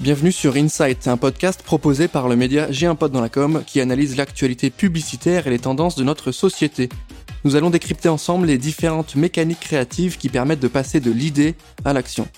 Bienvenue sur Insight, un podcast proposé par le média J'ai un pote dans la com qui analyse l'actualité publicitaire et les tendances de notre société. Nous allons décrypter ensemble les différentes mécaniques créatives qui permettent de passer de l'idée à l'action.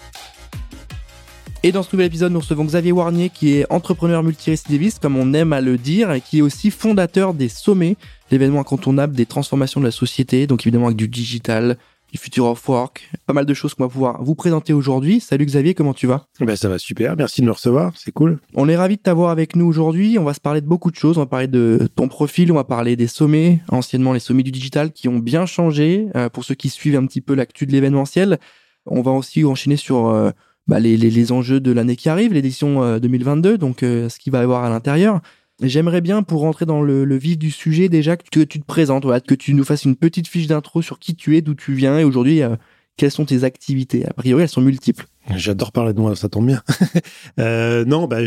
Et dans ce nouvel épisode, nous recevons Xavier Warnier, qui est entrepreneur multirécidiviste, comme on aime à le dire, et qui est aussi fondateur des sommets, l'événement incontournable des transformations de la société, donc évidemment avec du digital, du Future of Work, pas mal de choses qu'on va pouvoir vous présenter aujourd'hui. Salut Xavier, comment tu vas? Ben Ça va super, merci de me recevoir, c'est cool. On est ravis de t'avoir avec nous aujourd'hui, on va se parler de beaucoup de choses, on va parler de ton profil, on va parler des sommets, anciennement les sommets du digital qui ont bien changé, euh, pour ceux qui suivent un petit peu l'actu de l'événementiel. On va aussi enchaîner sur euh, bah, les, les, enjeux de l'année qui arrive, l'édition 2022, euh, donc ce qu'il va y avoir à l'intérieur. J'aimerais bien, pour rentrer dans le, vif du sujet, déjà que tu, te présentes, voilà, que tu nous fasses une petite fiche d'intro sur qui tu es, d'où tu viens et aujourd'hui, euh, quelles sont tes activités. A priori, elles sont multiples. J'adore parler de moi, ça tombe bien. euh, non, bah,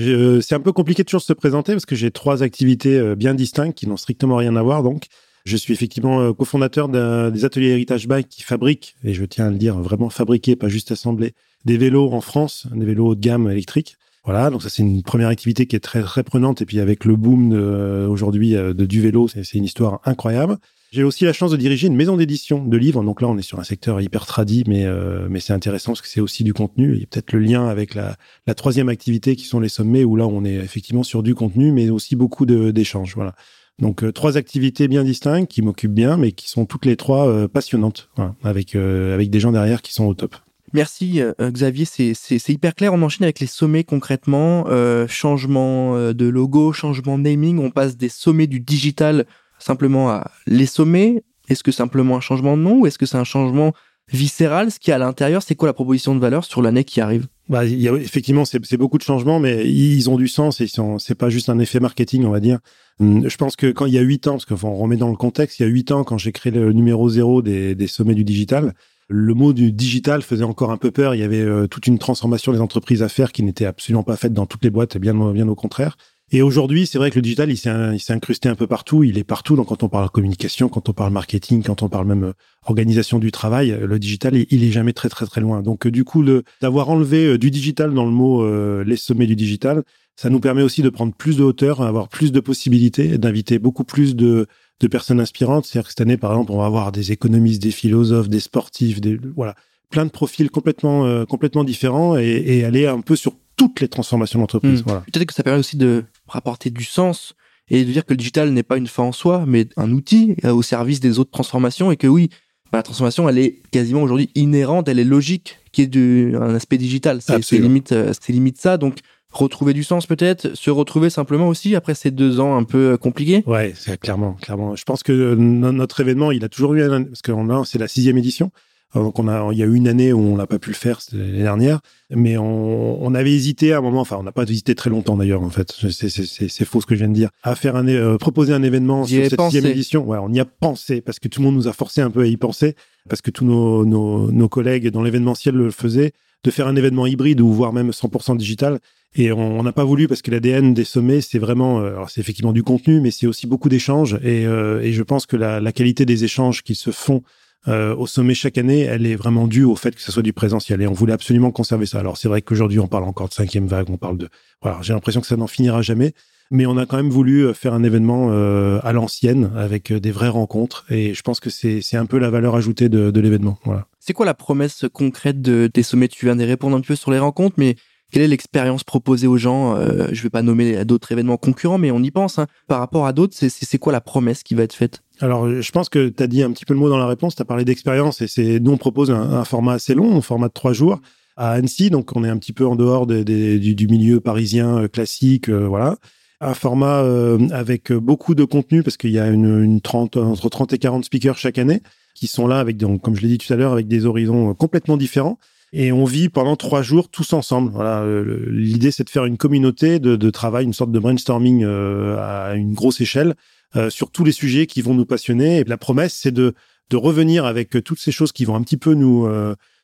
c'est un peu compliqué de toujours se présenter parce que j'ai trois activités euh, bien distinctes qui n'ont strictement rien à voir. Donc, je suis effectivement euh, cofondateur des ateliers Héritage Bike qui fabriquent, et je tiens à le dire, vraiment fabriquer, pas juste assembler, des vélos en France, des vélos haut de gamme électriques. Voilà, donc ça c'est une première activité qui est très très prenante et puis avec le boom euh, aujourd'hui euh, de du vélo, c'est une histoire incroyable. J'ai aussi la chance de diriger une maison d'édition de livres. Donc là, on est sur un secteur hyper tradi, mais euh, mais c'est intéressant parce que c'est aussi du contenu. Il y a peut-être le lien avec la, la troisième activité qui sont les sommets où là, on est effectivement sur du contenu, mais aussi beaucoup d'échanges. Voilà. Donc trois activités bien distinctes qui m'occupent bien, mais qui sont toutes les trois passionnantes, voilà, avec avec des gens derrière qui sont au top. Merci euh, Xavier, c'est hyper clair. On enchaîne avec les sommets concrètement. Euh, changement euh, de logo, changement de naming. On passe des sommets du digital simplement à les sommets. Est-ce que simplement un changement de nom ou est-ce que c'est un changement viscéral? Ce qui est à l'intérieur, c'est quoi la proposition de valeur sur l'année qui arrive? Bah, y a, effectivement, c'est beaucoup de changements, mais ils ont du sens et c'est pas juste un effet marketing, on va dire. Hum, je pense que quand il y a huit ans, parce qu'on remet dans le contexte, il y a huit ans, quand j'ai créé le numéro zéro des sommets du digital, le mot du digital faisait encore un peu peur. Il y avait euh, toute une transformation des entreprises à faire qui n'était absolument pas faite dans toutes les boîtes, bien, bien au contraire. Et aujourd'hui, c'est vrai que le digital, il s'est incrusté un peu partout. Il est partout. Donc, quand on parle communication, quand on parle marketing, quand on parle même euh, organisation du travail, euh, le digital, il, est jamais très, très, très loin. Donc, du coup, d'avoir enlevé du digital dans le mot les sommets du digital, ça nous permet aussi de prendre plus de hauteur, avoir plus de possibilités, d'inviter beaucoup plus de, de personnes inspirantes. C'est-à-dire que cette année, par exemple, on va avoir des économistes, des philosophes, des sportifs, des voilà, plein de profils complètement euh, complètement différents et, et, aller un peu sur toutes les transformations d'entreprise. Hmm. Voilà. Peut-être que ça permet aussi de rapporter du sens et de dire que le digital n'est pas une fin en soi, mais un outil euh, au service des autres transformations et que oui, bah, la transformation, elle est quasiment aujourd'hui inhérente, elle est logique, qui est du, un aspect digital. C'est limite, euh, c'est limite ça. Donc, retrouver du sens peut-être, se retrouver simplement aussi après ces deux ans un peu euh, compliqués? Ouais, c'est clairement, clairement. Je pense que euh, notre événement, il a toujours eu un, parce que c'est la sixième édition. Donc on a, il y a eu une année où on n'a pas pu le faire, c'était l'année dernière, mais on, on, avait hésité à un moment, enfin on n'a pas hésité très longtemps d'ailleurs en fait, c'est faux ce que je viens de dire, à faire un, euh, proposer un événement sur cette sixième édition. Ouais, on y a pensé parce que tout le monde nous a forcé un peu à y penser, parce que tous nos, nos, nos collègues dans l'événementiel le faisaient, de faire un événement hybride ou voire même 100% digital. Et on n'a pas voulu parce que l'ADN des sommets, c'est vraiment, euh, alors c'est effectivement du contenu, mais c'est aussi beaucoup d'échanges. Et, euh, et, je pense que la, la, qualité des échanges qui se font euh, au sommet chaque année, elle est vraiment due au fait que ce soit du présentiel. Et on voulait absolument conserver ça. Alors c'est vrai qu'aujourd'hui, on parle encore de cinquième vague, on parle de, voilà, j'ai l'impression que ça n'en finira jamais. Mais on a quand même voulu faire un événement à l'ancienne avec des vraies rencontres. Et je pense que c'est un peu la valeur ajoutée de, de l'événement. Voilà. C'est quoi la promesse concrète de, des sommets? Tu viens de répondre un peu sur les rencontres, mais quelle est l'expérience proposée aux gens? Euh, Je vais pas nommer d'autres événements concurrents, mais on y pense. Hein. Par rapport à d'autres, c'est quoi la promesse qui va être faite? Alors, je pense que tu as dit un petit peu le mot dans la réponse, tu as parlé d'expérience, et c'est nous, on propose un, format assez long, un format de trois jours, à Annecy, donc on est un petit peu en dehors du, du, milieu parisien euh, classique, euh, voilà. Un format euh, avec beaucoup de contenu, parce qu'il y a une, une 30, entre 30 et 40 speakers chaque année, qui sont là, avec donc, comme je l'ai dit tout à l'heure, avec des horizons complètement différents et on vit pendant trois jours tous ensemble. Voilà, euh, l'idée c'est de faire une communauté de, travail, une sorte de brainstorming euh, à une grosse échelle euh, sur tous les sujets qui vont nous passionner. Et la promesse c'est de de revenir avec toutes ces choses qui vont un petit peu nous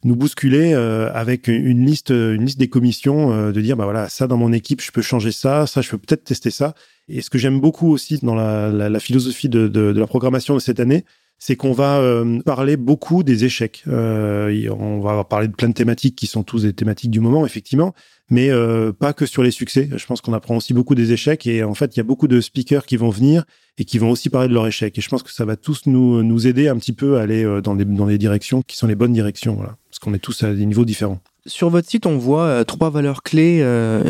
nous bousculer avec une liste une liste des commissions de dire bah voilà ça dans mon équipe je peux changer ça ça je peux peut-être tester ça et ce que j'aime beaucoup aussi dans la, la, philosophie de, de, de, la programmation de cette année c'est qu'on va euh, parler beaucoup des échecs. Euh, on va parler de plein de thématiques qui sont tous des thématiques du moment, effectivement, mais euh, pas que sur les succès. Je pense qu'on apprend aussi beaucoup des échecs et en fait, il y a beaucoup de speakers qui vont venir et qui vont aussi parler de leurs échecs. Et je pense que ça va tous nous, nous aider un petit peu à aller dans les, dans les directions qui sont les bonnes directions, voilà, parce qu'on est tous à des niveaux différents. Sur votre site, on voit trois valeurs clés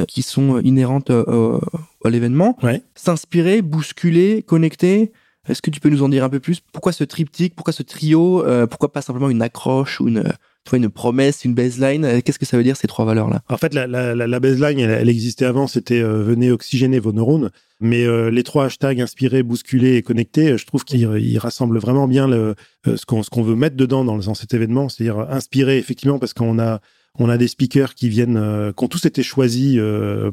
qui sont inhérentes à l'événement. S'inspirer, bousculer, connecter. Est-ce que tu peux nous en dire un peu plus? Pourquoi ce triptyque? Pourquoi ce trio? Euh, Pourquoi pas simplement une accroche ou une, une promesse, une baseline. Euh, Qu'est-ce que ça veut dire ces trois valeurs-là? En fait, la, baseline, elle, existait avant, c'était euh, venez oxygéner vos neurones. Mais les trois hashtags inspirés, bousculés et connectés, je trouve qu'ils rassemblent vraiment bien ce qu'on veut mettre dedans dans, cet événement, c'est-à-dire inspirer effectivement parce qu'on a des speakers qui viennent, qui ont tous été choisis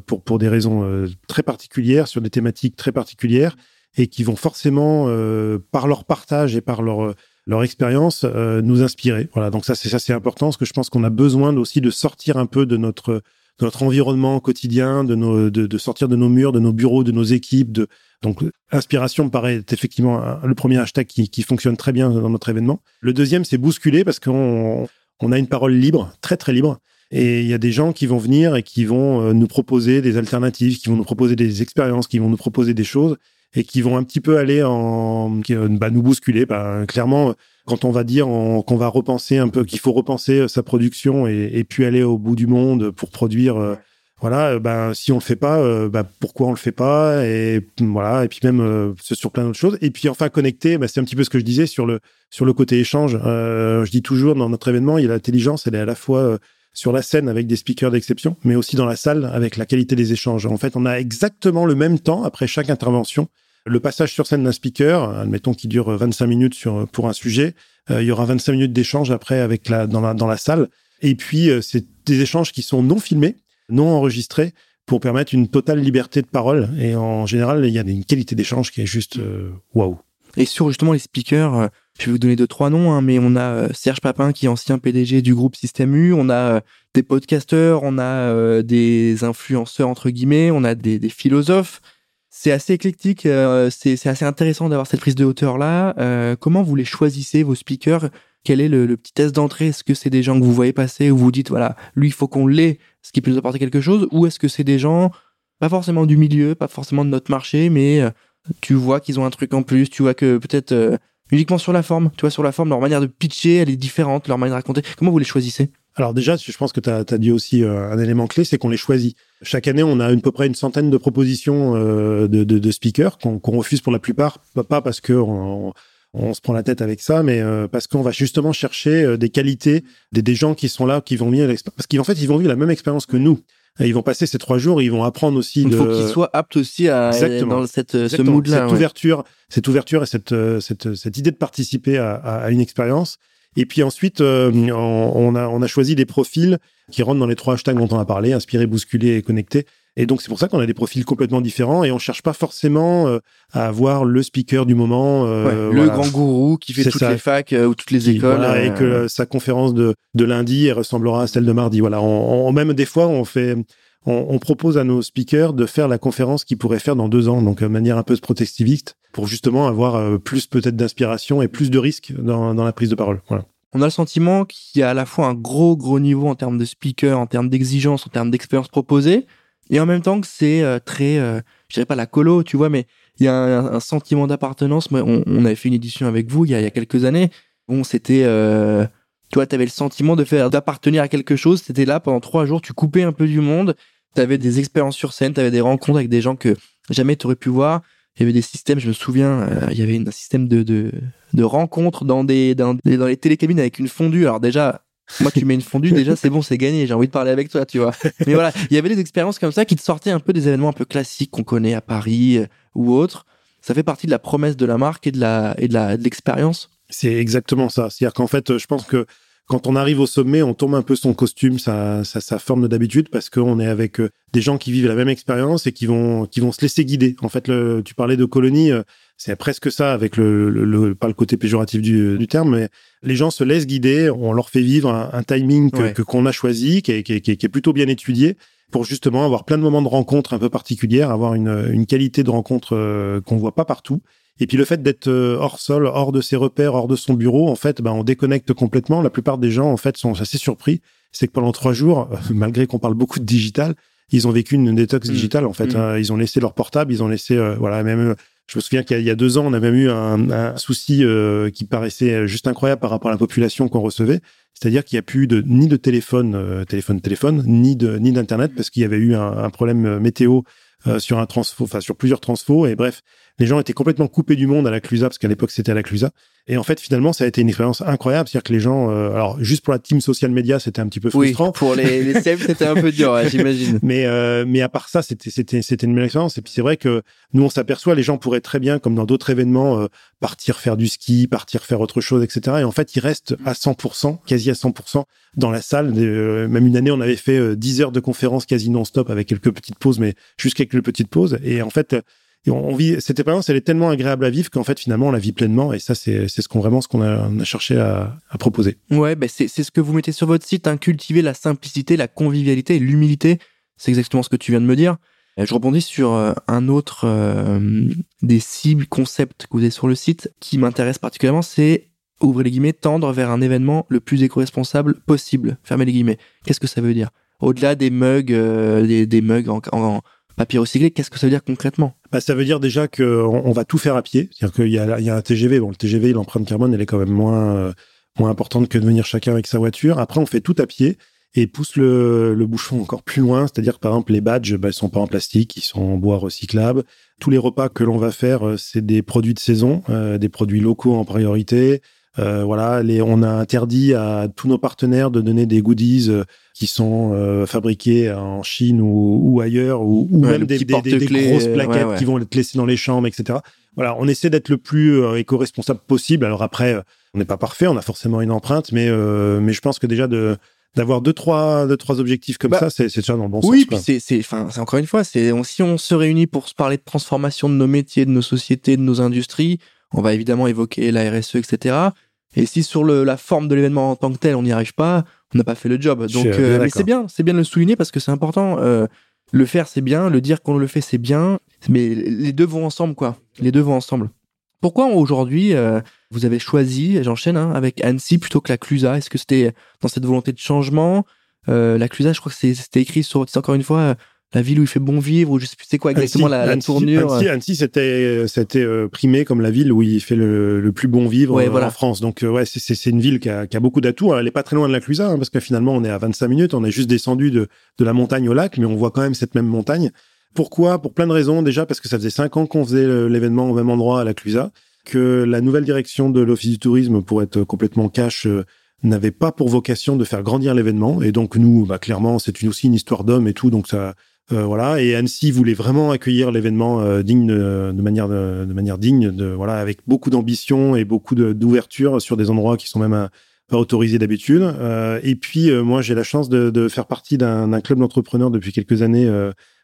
pour des raisons très particulières sur des thématiques très particulières et qui vont forcément, euh, par leur partage et par leur leur expérience, euh, nous inspirer. Voilà, donc ça c'est ça c'est important parce que je pense qu'on a besoin aussi de sortir un peu de notre de notre environnement quotidien, de nos de, sortir de nos murs, de nos bureaux, de nos équipes. De donc inspiration me paraît effectivement le premier hashtag qui, qui fonctionne très bien dans notre événement. Le deuxième c'est bousculer parce qu'on on a une parole libre, très très libre. Et il y a des gens qui vont venir et qui vont euh, nous proposer des alternatives, qui vont nous proposer des expériences, qui vont nous proposer des choses et qui vont un petit peu aller en bah, nous bousculer. Bah, clairement, quand on va dire qu'on va repenser un peu, qu'il faut repenser euh, sa production et, puis aller au bout du monde pour produire. Euh, voilà, euh, ben si on le fait pas, bah, pourquoi on le fait pas et voilà et puis même sur plein d'autres choses et puis enfin connecter, bah, c'est un petit peu ce que je disais sur le sur le côté échange. je dis toujours dans notre événement, il y a l'intelligence, elle est à la fois sur la scène avec des speakers d'exception, mais aussi dans la salle avec la qualité des échanges. En fait, on a exactement le même temps après chaque intervention. Le passage sur scène d'un speaker, admettons qu'il dure 25 minutes sur, pour un sujet, euh, il y aura 25 minutes d'échange après avec la, dans, la, dans la salle. Et puis, euh, c'est des échanges qui sont non filmés, non enregistrés, pour permettre une totale liberté de parole. Et en général, il y a une qualité d'échange qui est juste euh, waouh. Et sur justement les speakers, je vais vous donner deux trois noms, hein, mais on a euh, Serge Papin qui est ancien PDG du groupe Système U, on a euh, des podcasteurs, on a euh, des influenceurs entre guillemets, on a des, philosophes. C'est assez éclectique, c'est assez intéressant d'avoir cette prise de hauteur là. comment vous les choisissez vos speakers? Quel est le, le petit test d'entrée? Est-ce que c'est des gens que vous voyez passer où vous dites voilà lui il faut qu'on l'ait, ce qui peut nous apporter quelque chose, ou est-ce que c'est des gens pas forcément du milieu, pas forcément de notre marché, mais tu vois qu'ils ont un truc en plus, tu vois que peut-être uniquement sur la forme. Tu vois, sur la forme, leur manière de pitcher, elle est différente, leur manière de raconter. Comment vous les choisissez? Alors déjà, je pense que tu as, dit aussi euh, un élément clé, c'est qu'on les choisit. Chaque année, on a à peu près une centaine de propositions euh, de, speakers qu'on refuse pour la plupart, pas parce que on, se prend la tête avec ça, mais euh, parce qu'on va justement chercher des qualités des, gens qui sont là, qui vont parce qu'en fait, ils vont vivre la même expérience que nous. Ils vont passer ces trois jours, ils vont apprendre aussi. Il faut qu'ils soient aptes aussi à dans cette, ce mood-là. Cette ouverture, cette ouverture et cette, cette, cette idée de participer à, à une expérience et puis ensuite, euh, on, a, on a choisi des profils qui rentrent dans les trois hashtags dont on a parlé, inspiré, bousculé et connecté. Et donc c'est pour ça qu'on a des profils complètement différents et on cherche pas forcément euh, à avoir le speaker du moment, euh, le grand gourou qui fait toutes les facs ou toutes les écoles, et que sa conférence de, de lundi ressemblera à celle de mardi. Voilà, on, même des fois on fait on, propose à nos speakers de faire la conférence qu'ils pourraient faire dans deux ans, donc de manière un peu protectiviste, pour justement avoir euh, plus peut-être d'inspiration et plus de risques dans, la prise de parole. Voilà. On a le sentiment qu'il y a à la fois un gros gros niveau en termes de speakers, en termes d'exigence, en termes d'expérience proposée, et en même temps que c'est euh, très, euh, je dirais pas la colo, tu vois, mais il y a un, sentiment d'appartenance. On, on, avait fait une édition avec vous il y a, il y a quelques années. Bon, c'était tu vois, avais le sentiment de faire, d'appartenir à quelque chose. C'était là pendant trois jours, tu coupais un peu du monde tu avais des expériences sur scène, tu avais des rencontres avec des gens que jamais tu aurais pu voir. Il y avait des systèmes, je me souviens, euh, il y avait un système de, de, de rencontres dans des, dans, dans les télécabines avec une fondue. Alors déjà, moi, tu mets une fondue, déjà, c'est bon, c'est gagné. J'ai envie de parler avec toi, tu vois. Mais voilà, il y avait des expériences comme ça qui te sortaient un peu des événements un peu classiques qu'on connaît à Paris euh, ou autres. Ça fait partie de la promesse de la marque et de la, et de l'expérience? C'est exactement ça. C'est-à-dire qu'en fait, je pense que quand on arrive au sommet, on tombe un peu son costume, sa, sa, forme d'habitude, parce qu'on est avec euh, des gens qui vivent la même expérience et qui vont, qui vont se laisser guider. En fait, tu parlais de colonie, euh, c'est presque ça, avec le, le, pas le côté péjoratif du, du, terme, mais les gens se laissent guider, on leur fait vivre un, timing que qu'on a choisi, qui est, qui, est, qui est plutôt bien étudié, pour justement avoir plein de moments de rencontre un peu particuliers, avoir une, une qualité de rencontre euh, qu'on voit pas partout Et puis le fait d'être euh, hors sol, hors de ses repères, hors de son bureau, en fait, ben, on déconnecte complètement. La plupart des gens, en fait, sont assez surpris. C'est que pendant trois jours, malgré qu'on parle beaucoup de digital, ils ont vécu une détox mmh. digitale, en fait. Mmh. Hein. Ils ont laissé leur portable, ils ont laissé, euh, voilà, même je me souviens qu'il y, a deux ans, on a même eu un, souci euh, qui paraissait juste incroyable par rapport à la population qu'on recevait. C'est-à-dire qu'il n'y a plus de, ni de téléphone, euh, téléphone, téléphone, ni d'internet parce qu'il y avait eu un, problème météo euh, sur un transfo, enfin sur plusieurs transfos. Et bref, les gens étaient complètement coupés du monde à la Clusa, parce qu'à l'époque c'était à la Clusa. Et en fait, finalement, ça a été une expérience incroyable. C'est-à-dire que les gens, euh, alors juste pour la team social media, c'était un petit peu frustrant. Oui, pour les, les c'était un peu dur, j'imagine. Mais euh, mais à part ça, c'était c'était c'était une belle expérience. Et puis c'est vrai que nous, on s'aperçoit, les gens pourraient très bien, comme dans d'autres événements, euh, partir faire du ski, partir faire autre chose, etc. Et en fait, ils restent à 100%, quasi à 100% dans la salle. même une année, on avait fait 10 heures de conférence quasi non-stop avec quelques petites pauses, mais juste quelques petites pauses. Et en fait on, vit cette expérience, elle est tellement agréable à vivre qu'en fait finalement on la vit pleinement et ça c'est ce qu'on vraiment ce qu'on a, cherché à, proposer. Ouais, ben c'est ce que vous mettez sur votre site, hein, cultiver la simplicité, la convivialité et l'humilité. C'est exactement ce que tu viens de me dire. Je rebondis sur euh, un autre euh, des cibles concepts que vous avez sur le site qui m'intéresse particulièrement, c'est ouvrez les guillemets tendre vers un événement le plus éco-responsable possible. Fermez les guillemets. Qu'est-ce que ça veut dire? Au-delà des mugs, euh, des, mugs en papier recyclé, qu'est-ce que ça veut dire concrètement? Bah, Ça veut dire déjà qu'on on va tout faire à pied. C'est-à-dire qu'il y a, il y a un TGV. Bon, le TGV, l'empreinte carbone, elle est quand même moins, euh, moins importante que de venir chacun avec sa voiture. Après, on fait tout à pied et pousse le, le bouchon encore plus loin. C'est-à-dire par exemple, les badges, bah, ils sont pas en plastique, ils sont en bois recyclable. Tous les repas que l'on va faire, euh, c'est des produits de saison, euh, des produits locaux en priorité. Euh, voilà, les, on a interdit à tous nos partenaires de donner des goodies euh, qui sont euh, fabriqués en Chine ou, ou ailleurs, ou, ou même des, des, des, grosses plaquettes qui vont être laissées dans les chambres, etc. Voilà, on essaie d'être le plus éco-responsable possible. Alors après, on n'est pas parfait, on a forcément une empreinte, mais mais je pense que déjà de d'avoir deux trois deux trois objectifs comme bah, ça c'est c'est déjà dans le bon sens oui puis c'est c'est enfin c'est encore une fois c'est si on se réunit pour se parler de transformation de nos métiers de nos sociétés de nos industries on va évidemment évoquer la RSE etc et si sur le, la forme de l'événement en tant que tel, on n'y arrive pas, on n'a pas fait le job. Donc, euh, mais c'est bien, c'est bien de le souligner parce que c'est important. Euh, le faire, c'est bien. Le dire qu'on le fait, c'est bien. Mais les deux vont ensemble, quoi. Les deux vont ensemble. Pourquoi aujourd'hui euh, vous avez choisi, j'enchaîne, hein, avec Annecy plutôt que la Clusa? Est-ce que c'était dans cette volonté de changement? La Clusa, je crois que c'était écrit sur, encore une fois, la ville où il fait bon vivre ou je sais plus c'est quoi exactement la, la, tournure. Annecy, Annecy c'était c'était euh, primé comme la ville où il fait le, le plus bon vivre euh, en France. Donc euh, ouais c'est c'est une ville qui a, qui a beaucoup d'atouts elle est pas très loin de la Clusa hein, parce que finalement on est à 25 minutes on est juste descendu de de la montagne au lac mais on voit quand même cette même montagne. Pourquoi? Pour plein de raisons. Déjà parce que ça faisait cinq ans qu'on faisait l'événement au même endroit à la Clusa que la nouvelle direction de l'office du tourisme pour être complètement cash n'avait pas pour vocation de faire grandir l'événement. Et donc nous bah clairement c'est aussi une histoire d'homme et tout donc ça euh, voilà, et Annecy voulait vraiment accueillir l'événement euh, digne de, manière de, manière digne, de voilà, avec beaucoup d'ambition et beaucoup d'ouverture sur des endroits qui sont même euh, pas autorisés d'habitude. et puis moi, j'ai la chance de, faire partie d'un club d'entrepreneurs depuis quelques années,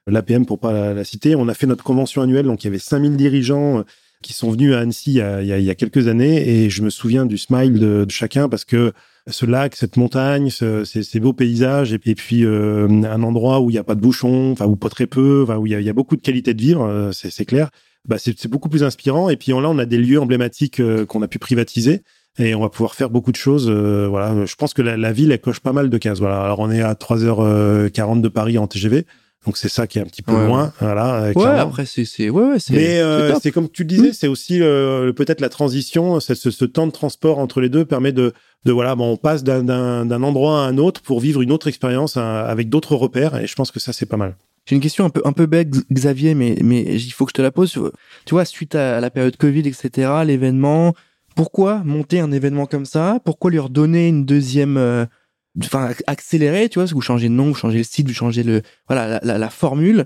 l'APM pour pas la, citer. On a fait notre convention annuelle, donc il y avait 5000 dirigeants qui sont venus à Annecy il y a, il y a, quelques années, et je me souviens du smile de, de chacun parce que ce lac, cette montagne, ce, ces, beaux paysages, et, puis euh, un endroit où il n'y a pas de bouchons, enfin ou pas très peu, enfin où il y a, y a, beaucoup de qualité de vivre, euh, c'est clair. Bah, c'est beaucoup plus inspirant. Et puis là, on a des lieux emblématiques euh, qu'on a pu privatiser et on va pouvoir faire beaucoup de choses. voilà, je pense que la, la, ville elle coche pas mal de cases. Voilà, alors on est à 3h40 de Paris en TGV. Donc c'est ça qui est un petit peu loin, voilà. Ouais, après c'est c'est ouais, ouais c'est. Mais euh, c'est comme tu le disais, c'est aussi euh, peut-être la transition, ce, ce, temps de transport entre les deux permet de de voilà, bon, on passe d'un d'un endroit à un autre pour vivre une autre expérience hein, avec d'autres repères, et je pense que ça c'est pas mal. J'ai une question un peu un peu bête, Xavier, mais mais il faut que je te la pose. Tu vois, suite à la période Covid, etc., l'événement, pourquoi monter un événement comme ça? Pourquoi lui redonner une deuxième euh, enfin accélérer, tu vois, vous changez de nom, vous changez le site, vous changez le voilà la, la, formule.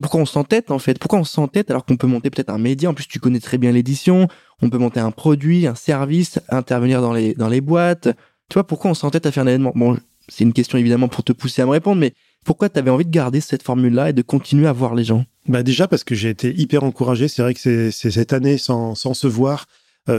Pourquoi on s'entête en fait? Pourquoi on s'entête alors qu'on peut monter peut-être un média? En plus, tu connais très bien l'édition. On peut monter un produit, un service, intervenir dans les dans les boîtes. Tu vois, pourquoi on s'entête à faire un événement? Bon, c'est une question évidemment pour te pousser à me répondre, mais pourquoi tu avais envie de garder cette formule-là et de continuer à voir les gens? Bah déjà parce que j'ai été hyper encouragé. C'est vrai que c'est cette année sans sans se voir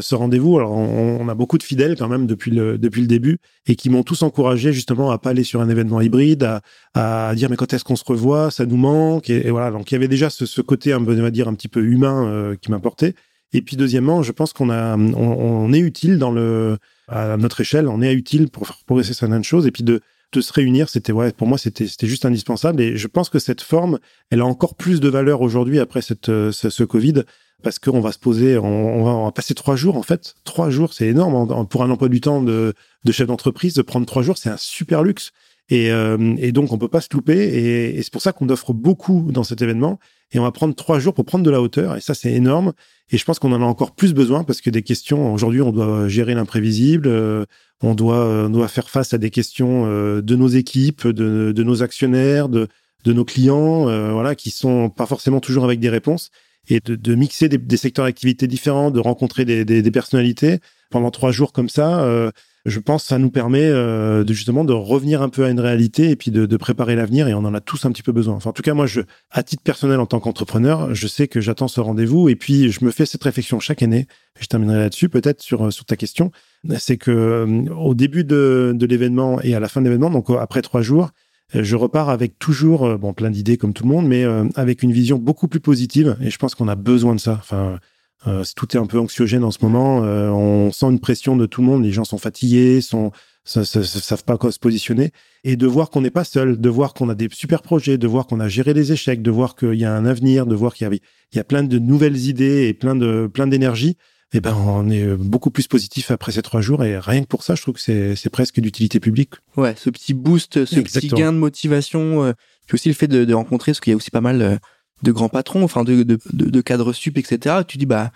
ce rendez-vous. Alors, on, a beaucoup de fidèles quand même depuis le depuis le début et qui m'ont tous encouragé justement à pas aller sur un événement hybride, à, dire mais quand est-ce qu'on se revoit, ça nous manque et, voilà. Donc il y avait déjà ce, côté, on va dire un petit peu humain euh, qui m'importait. Et puis deuxièmement, je pense qu'on a, on, est utile dans le, à notre échelle, on est utile pour faire progresser certaines choses. Et puis de, se réunir, c'était ouais, pour moi c'était c'était juste indispensable. Et je pense que cette forme, elle a encore plus de valeur aujourd'hui après cette ce, ce Covid parce qu'on va se poser, on, va, on, va, passer trois jours en fait. Trois jours, c'est énorme pour un emploi du temps de, de chef d'entreprise de prendre trois jours, c'est un super luxe. Et, euh, et, donc, on peut pas se louper. Et, c'est pour ça qu'on offre beaucoup dans cet événement. Et on va prendre trois jours pour prendre de la hauteur. Et ça, c'est énorme. Et je pense qu'on en a encore plus besoin parce que des questions, aujourd'hui, on doit gérer l'imprévisible. Euh, on doit, on doit faire face à des questions euh, de nos équipes, de, de nos actionnaires, de, de nos clients, voilà, qui sont pas forcément toujours avec des réponses. Et de, de mixer des, des secteurs d'activité différents, de rencontrer des, des, des personnalités pendant trois jours comme ça, je pense ça nous permet euh, de justement de revenir un peu à une réalité et puis de, de préparer l'avenir et on en a tous un petit peu besoin. Enfin, en tout cas, moi, je, à titre personnel en tant qu'entrepreneur, je sais que j'attends ce rendez-vous et puis je me fais cette réflexion chaque année. Je terminerai là-dessus, peut-être sur euh, sur ta question. C'est que euh, au début de, de l'événement et à la fin de l'événement, donc après trois jours, je repars avec toujours bon plein d'idées comme tout le monde, mais avec une vision beaucoup plus positive et je pense qu'on a besoin de ça. Enfin euh, tout est un peu anxiogène en ce moment. Euh, on sent une pression de tout le monde. Les gens sont fatigués, sont savent pas quoi se positionner. Et de voir qu'on n'est pas seul, de voir qu'on a des super projets, de voir qu'on a géré les échecs, de voir qu'il y a un avenir, de voir qu'il y, a, il y a plein de nouvelles idées et plein de plein d'énergie. Eh ben, on est beaucoup plus positif après ces trois jours. Et rien que pour ça, je trouve que c'est presque d'utilité publique. Ouais, ce petit boost, ce petit gain de motivation, euh, puis aussi le fait de, de rencontrer, parce qu'il y a aussi pas mal euh, de grands patrons, enfin de, de, de, cadres sup, etc. Tu dis bah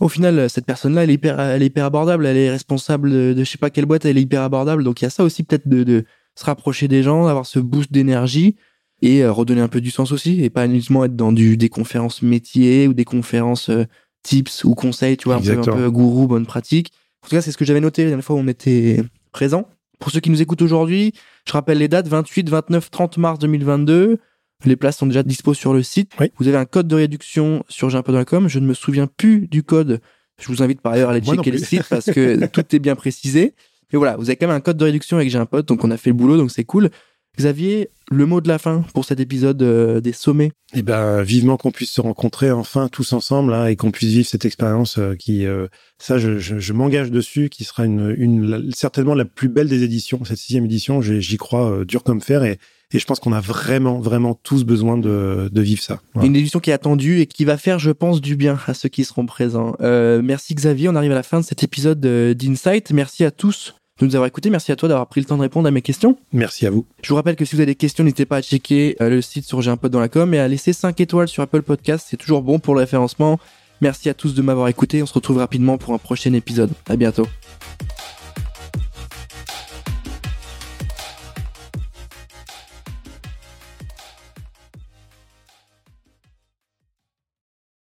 au final cette personne-là elle est hyper elle est hyper abordable, elle est responsable de, de je sais pas quelle boîte, elle est hyper abordable. Donc il y a ça aussi peut-être de, de se rapprocher des gens, d'avoir ce boost d'énergie et euh, redonner un peu du sens aussi et pas uniquement être dans du des conférences métiers ou des conférences euh, tips ou conseils, tu vois, un peu, un peu, gourou, bonne pratique. En tout cas, c'est ce que j'avais noté la dernière fois où on était présent. Pour ceux qui nous écoutent aujourd'hui, je rappelle les dates 28, 29, 30 mars 2022. Les places sont déjà dispo sur le site. Vous avez un code de réduction sur com. Je ne me souviens plus du code. Je vous invite par ailleurs à aller checker le site parce que tout est bien précisé. Mais voilà, vous avez quand même un code de réduction avec J'ai un pote, donc on a fait le boulot, donc c'est cool. Xavier, le mot de la fin pour cet épisode euh, des sommets Eh ben, vivement qu'on puisse se rencontrer enfin tous ensemble là, et qu'on puisse vivre cette expérience euh, qui, euh, ça, je, je, je m'engage dessus, qui sera une, une, certainement la plus belle des éditions, cette sixième édition. J'y crois dur comme fer et et je pense qu'on a vraiment, vraiment tous besoin de, de vivre ça. Une édition qui est attendue et qui va faire, je pense, du bien à ceux qui seront présents. Merci Xavier, on arrive à la fin de cet épisode d'Insight. Merci à tous de nous avoir écoutés. Merci à toi d'avoir pris le temps de répondre à mes questions. Merci à vous. Je vous rappelle que si vous avez des questions, n'hésitez pas à checker euh, le site sur J'ai un pote dans la com et à laisser 5 étoiles sur Apple Podcast. C'est toujours bon pour le référencement. Merci à tous de m'avoir écouté. On se retrouve rapidement pour un prochain épisode. À bientôt.